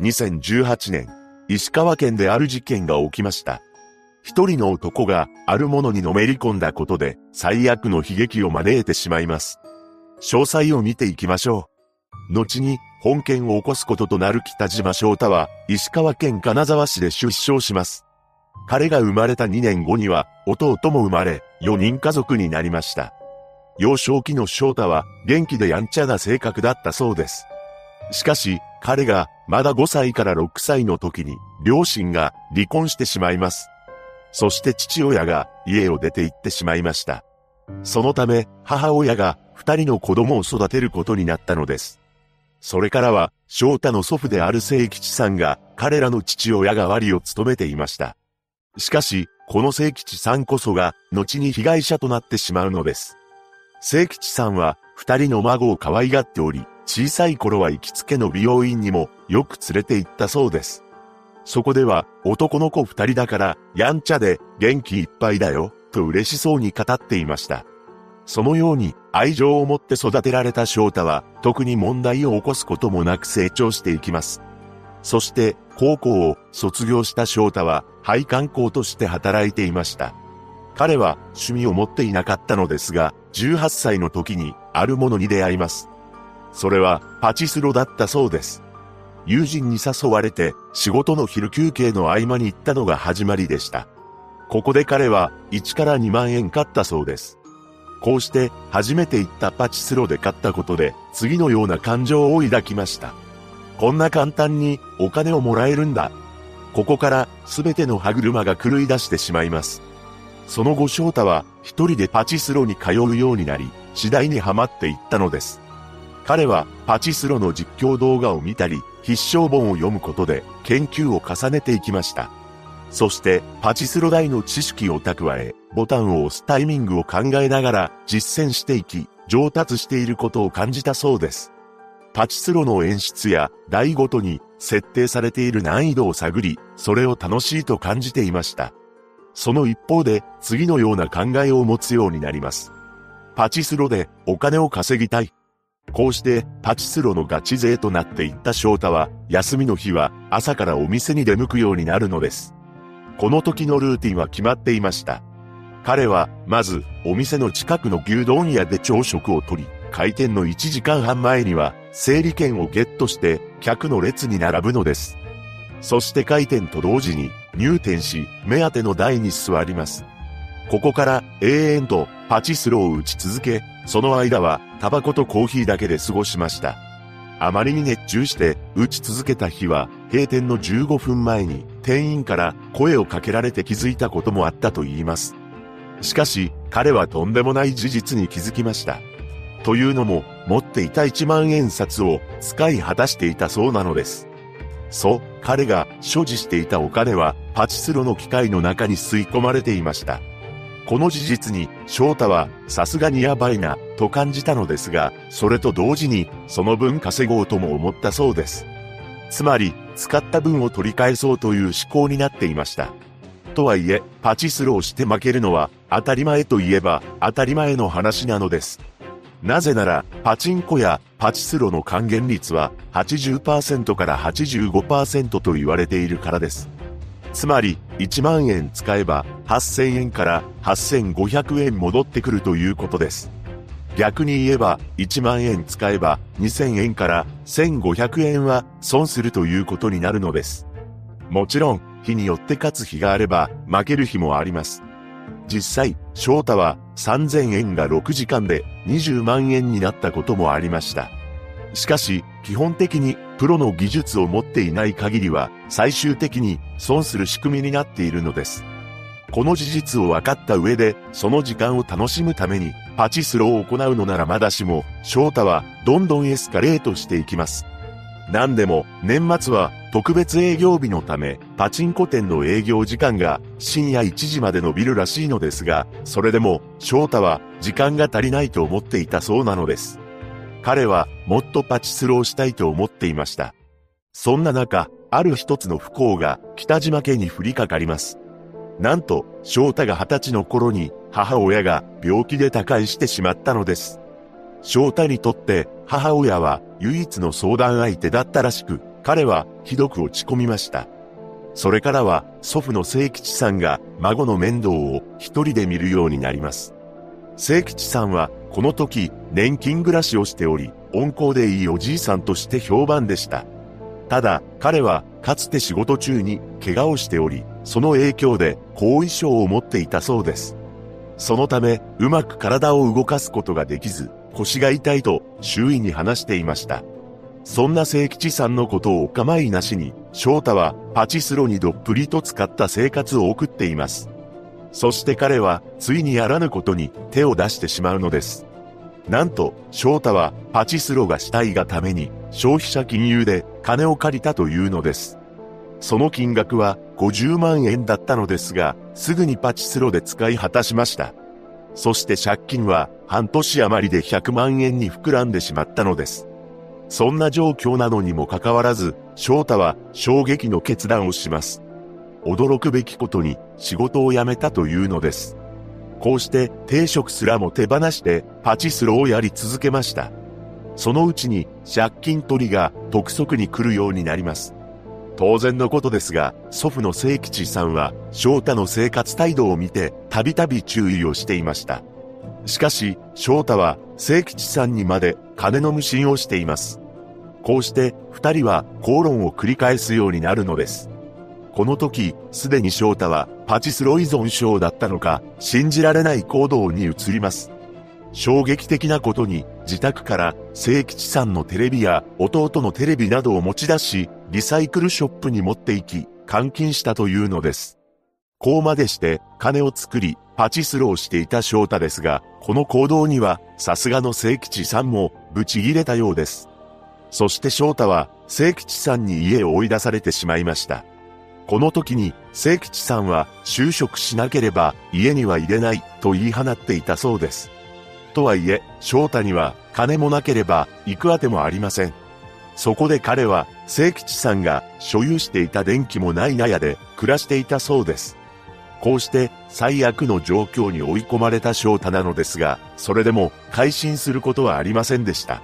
2018年、石川県である事件が起きました。一人の男があるものにのめり込んだことで最悪の悲劇を招いてしまいます。詳細を見ていきましょう。後に本件を起こすこととなる北島翔太は石川県金沢市で出生します。彼が生まれた2年後には弟も生まれ4人家族になりました。幼少期の翔太は元気でやんちゃな性格だったそうです。しかし、彼がまだ5歳から6歳の時に両親が離婚してしまいます。そして父親が家を出て行ってしまいました。そのため母親が二人の子供を育てることになったのです。それからは翔太の祖父である聖吉さんが彼らの父親代わりを務めていました。しかし、この聖吉さんこそが後に被害者となってしまうのです。聖吉さんは二人の孫を可愛がっており、小さい頃は行きつけの美容院にもよく連れて行ったそうです。そこでは男の子二人だからやんちゃで元気いっぱいだよと嬉しそうに語っていました。そのように愛情を持って育てられた翔太は特に問題を起こすこともなく成長していきます。そして高校を卒業した翔太は配管工として働いていました。彼は趣味を持っていなかったのですが、18歳の時にあるものに出会います。それはパチスロだったそうです。友人に誘われて仕事の昼休憩の合間に行ったのが始まりでした。ここで彼は1から2万円買ったそうです。こうして初めて行ったパチスロで買ったことで次のような感情を抱きました。こんな簡単にお金をもらえるんだ。ここから全ての歯車が狂い出してしまいます。その後翔太は一人でパチスロに通うようになり、次第にはまっていったのです。彼はパチスロの実況動画を見たり、必勝本を読むことで研究を重ねていきました。そしてパチスロ台の知識を蓄え、ボタンを押すタイミングを考えながら実践していき、上達していることを感じたそうです。パチスロの演出や台ごとに設定されている難易度を探り、それを楽しいと感じていました。その一方で次のような考えを持つようになります。パチスロでお金を稼ぎたい。こうしてパチスロのガチ勢となっていった翔太は、休みの日は朝からお店に出向くようになるのです。この時のルーティンは決まっていました。彼は、まず、お店の近くの牛丼屋で朝食をとり、開店の1時間半前には、整理券をゲットして、客の列に並ぶのです。そして開店と同時に、入店し、目当ての台に座ります。ここから永遠とパチスロを打ち続け、その間はタバコとコーヒーだけで過ごしました。あまりに熱中して打ち続けた日は閉店の15分前に店員から声をかけられて気づいたこともあったと言います。しかし彼はとんでもない事実に気づきました。というのも持っていた1万円札を使い果たしていたそうなのです。そう、彼が所持していたお金はパチスロの機械の中に吸い込まれていました。この事実に翔太はさすがにやばいなと感じたのですが、それと同時にその分稼ごうとも思ったそうです。つまり、使った分を取り返そうという思考になっていました。とはいえ、パチスロをして負けるのは当たり前といえば当たり前の話なのです。なぜなら、パチンコやパチスロの還元率は80%から85%と言われているからです。つまり、1万円使えば8000円から8500円戻ってくるということです。逆に言えば、1万円使えば2000円から1500円は損するということになるのです。もちろん、日によって勝つ日があれば負ける日もあります。実際、翔太は3000円が6時間で20万円になったこともありました。しかし、基本的にプロの技術を持っていない限りは最終的に損する仕組みになっているのです。この事実を分かった上で、その時間を楽しむために、パチスロを行うのならまだしも、翔太はどんどんエスカレートしていきます。何でも、年末は特別営業日のため、パチンコ店の営業時間が深夜1時まで伸びるらしいのですが、それでも、翔太は時間が足りないと思っていたそうなのです。彼はもっとパチスロをしたいと思っていました。そんな中、ある一つの不幸が北島家に降りかかります。なんと、翔太が二十歳の頃に母親が病気で他界してしまったのです。翔太にとって母親は唯一の相談相手だったらしく、彼はひどく落ち込みました。それからは祖父の聖吉さんが孫の面倒を一人で見るようになります。聖吉さんはこの時年金暮らしをしており、温厚でいいおじいさんとして評判でした。ただ、彼はかつて仕事中に怪我をしており、その影響で後遺症を持っていたそうです。そのため、うまく体を動かすことができず、腰が痛いと周囲に話していました。そんな聖吉さんのことをお構いなしに、翔太はパチスロにどっぷりと使った生活を送っています。そして彼は、ついにやらぬことに手を出してしまうのです。なんと、翔太はパチスロがしたいがために消費者金融で金を借りたというのです。その金額は50万円だったのですが、すぐにパチスロで使い果たしました。そして借金は半年余りで100万円に膨らんでしまったのです。そんな状況なのにもかかわらず、翔太は衝撃の決断をします。驚くべきことに仕事を辞めたというのです。こうして定職すらも手放してパチスロをやり続けました。そのうちに借金取りが督促に来るようになります。当然のことですが、祖父の聖吉さんは翔太の生活態度を見てたびたび注意をしていました。しかし、翔太は聖吉さんにまで金の無心をしています。こうして二人は口論を繰り返すようになるのです。この時、すでに翔太はパチスロ依存症だったのか、信じられない行動に移ります。衝撃的なことに、自宅から聖吉さんのテレビや弟のテレビなどを持ち出し、リサイクルショップに持って行き、監禁したというのです。こうまでして金を作り、パチスロをしていた翔太ですが、この行動には、さすがの聖吉さんも、ブチ切れたようです。そして翔太は、聖吉さんに家を追い出されてしまいました。この時に、聖吉さんは、就職しなければ、家には入れない、と言い放っていたそうです。とはいえ、翔太には、金もなければ、行くあてもありません。そこで彼は、聖吉さんが所有していた電気もない納屋で暮らしていたそうです。こうして最悪の状況に追い込まれた翔太なのですが、それでも改心することはありませんでした。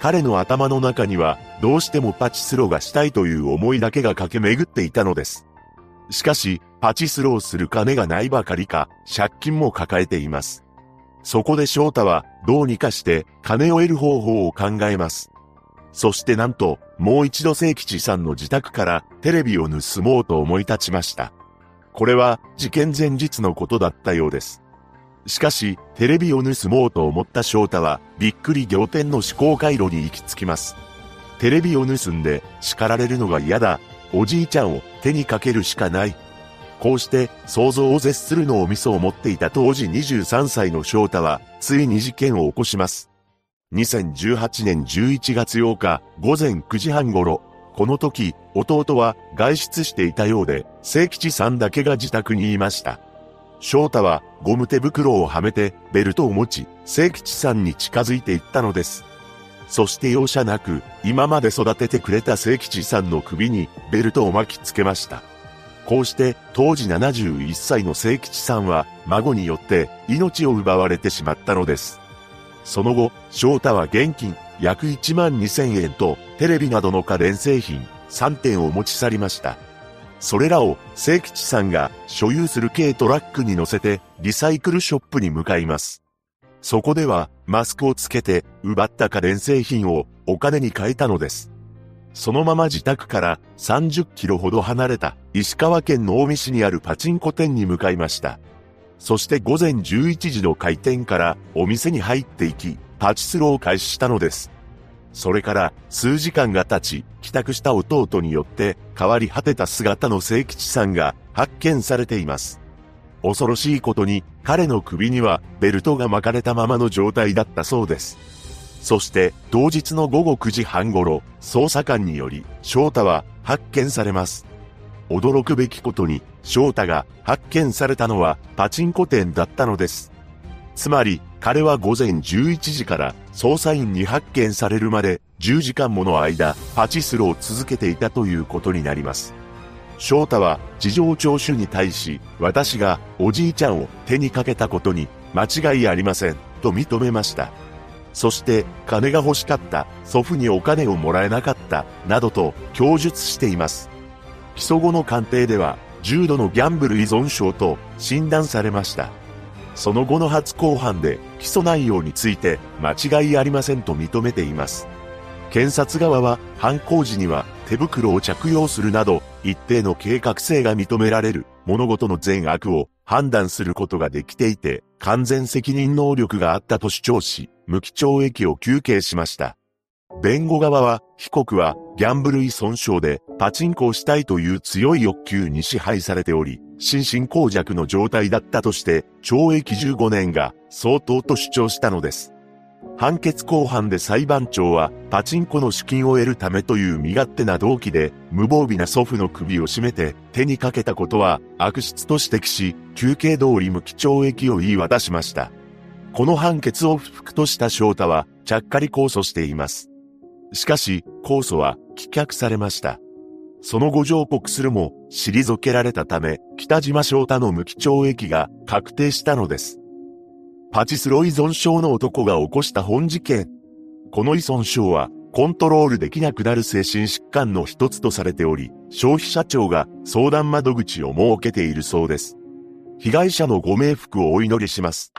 彼の頭の中にはどうしてもパチスロがしたいという思いだけが駆け巡っていたのです。しかし、パチスロをする金がないばかりか、借金も抱えています。そこで翔太はどうにかして金を得る方法を考えます。そしてなんと、もう一度聖吉さんの自宅からテレビを盗もうと思い立ちました。これは事件前日のことだったようです。しかし、テレビを盗もうと思った翔太は、びっくり仰天の思考回路に行き着きます。テレビを盗んで叱られるのが嫌だ。おじいちゃんを手にかけるしかない。こうして想像を絶するのを味噌を持っていた当時23歳の翔太は、ついに事件を起こします。2018年11月8日午前9時半頃、この時、弟は外出していたようで、聖吉さんだけが自宅にいました。翔太はゴム手袋をはめてベルトを持ち、聖吉さんに近づいていったのです。そして容赦なく、今まで育ててくれた聖吉さんの首にベルトを巻きつけました。こうして当時71歳の聖吉さんは孫によって命を奪われてしまったのです。その後、翔太は現金約1万2000円とテレビなどの家電製品3点を持ち去りました。それらを聖吉さんが所有する軽トラックに乗せてリサイクルショップに向かいます。そこではマスクをつけて奪った家電製品をお金に変えたのです。そのまま自宅から30キロほど離れた石川県の大見市にあるパチンコ店に向かいました。そして午前11時の開店からお店に入っていき、パチスロを開始したのです。それから数時間が経ち、帰宅した弟によって変わり果てた姿の聖吉さんが発見されています。恐ろしいことに彼の首にはベルトが巻かれたままの状態だったそうです。そして同日の午後9時半頃、捜査官により翔太は発見されます。驚くべきことに翔太が発見されたのはパチンコ店だったのです。つまり彼は午前11時から捜査員に発見されるまで10時間もの間パチスロを続けていたということになります。翔太は事情聴取に対し私がおじいちゃんを手にかけたことに間違いありませんと認めました。そして金が欲しかった、祖父にお金をもらえなかった、などと供述しています。起訴後の鑑定では、重度のギャンブル依存症と診断されました。その後の初公判で起訴内容について間違いありませんと認めています。検察側は犯行時には手袋を着用するなど一定の計画性が認められる物事の善悪を判断することができていて完全責任能力があったと主張し無期懲役を求刑しました。弁護側は、被告はギャンブル依存症でパチンコをしたいという強い欲求に支配されており、心神耗弱の状態だったとして、懲役15年が相当と主張したのです。判決公判で裁判長は、パチンコの資金を得るためという身勝手な動機で、無防備な祖父の首を絞めて手にかけたことは悪質と指摘し、休刑通り無期懲役を言い渡しました。この判決を不服とした翔太は、ちゃっかり控訴しています。しかし、控訴は棄却されました。その後上告するも、退けられたため、北島翔太の無期懲役が確定したのです。パチスロ依存症の男が起こした本事件。この依存症は、コントロールできなくなる精神疾患の一つとされており、消費者庁が相談窓口を設けているそうです。被害者のご冥福をお祈りします。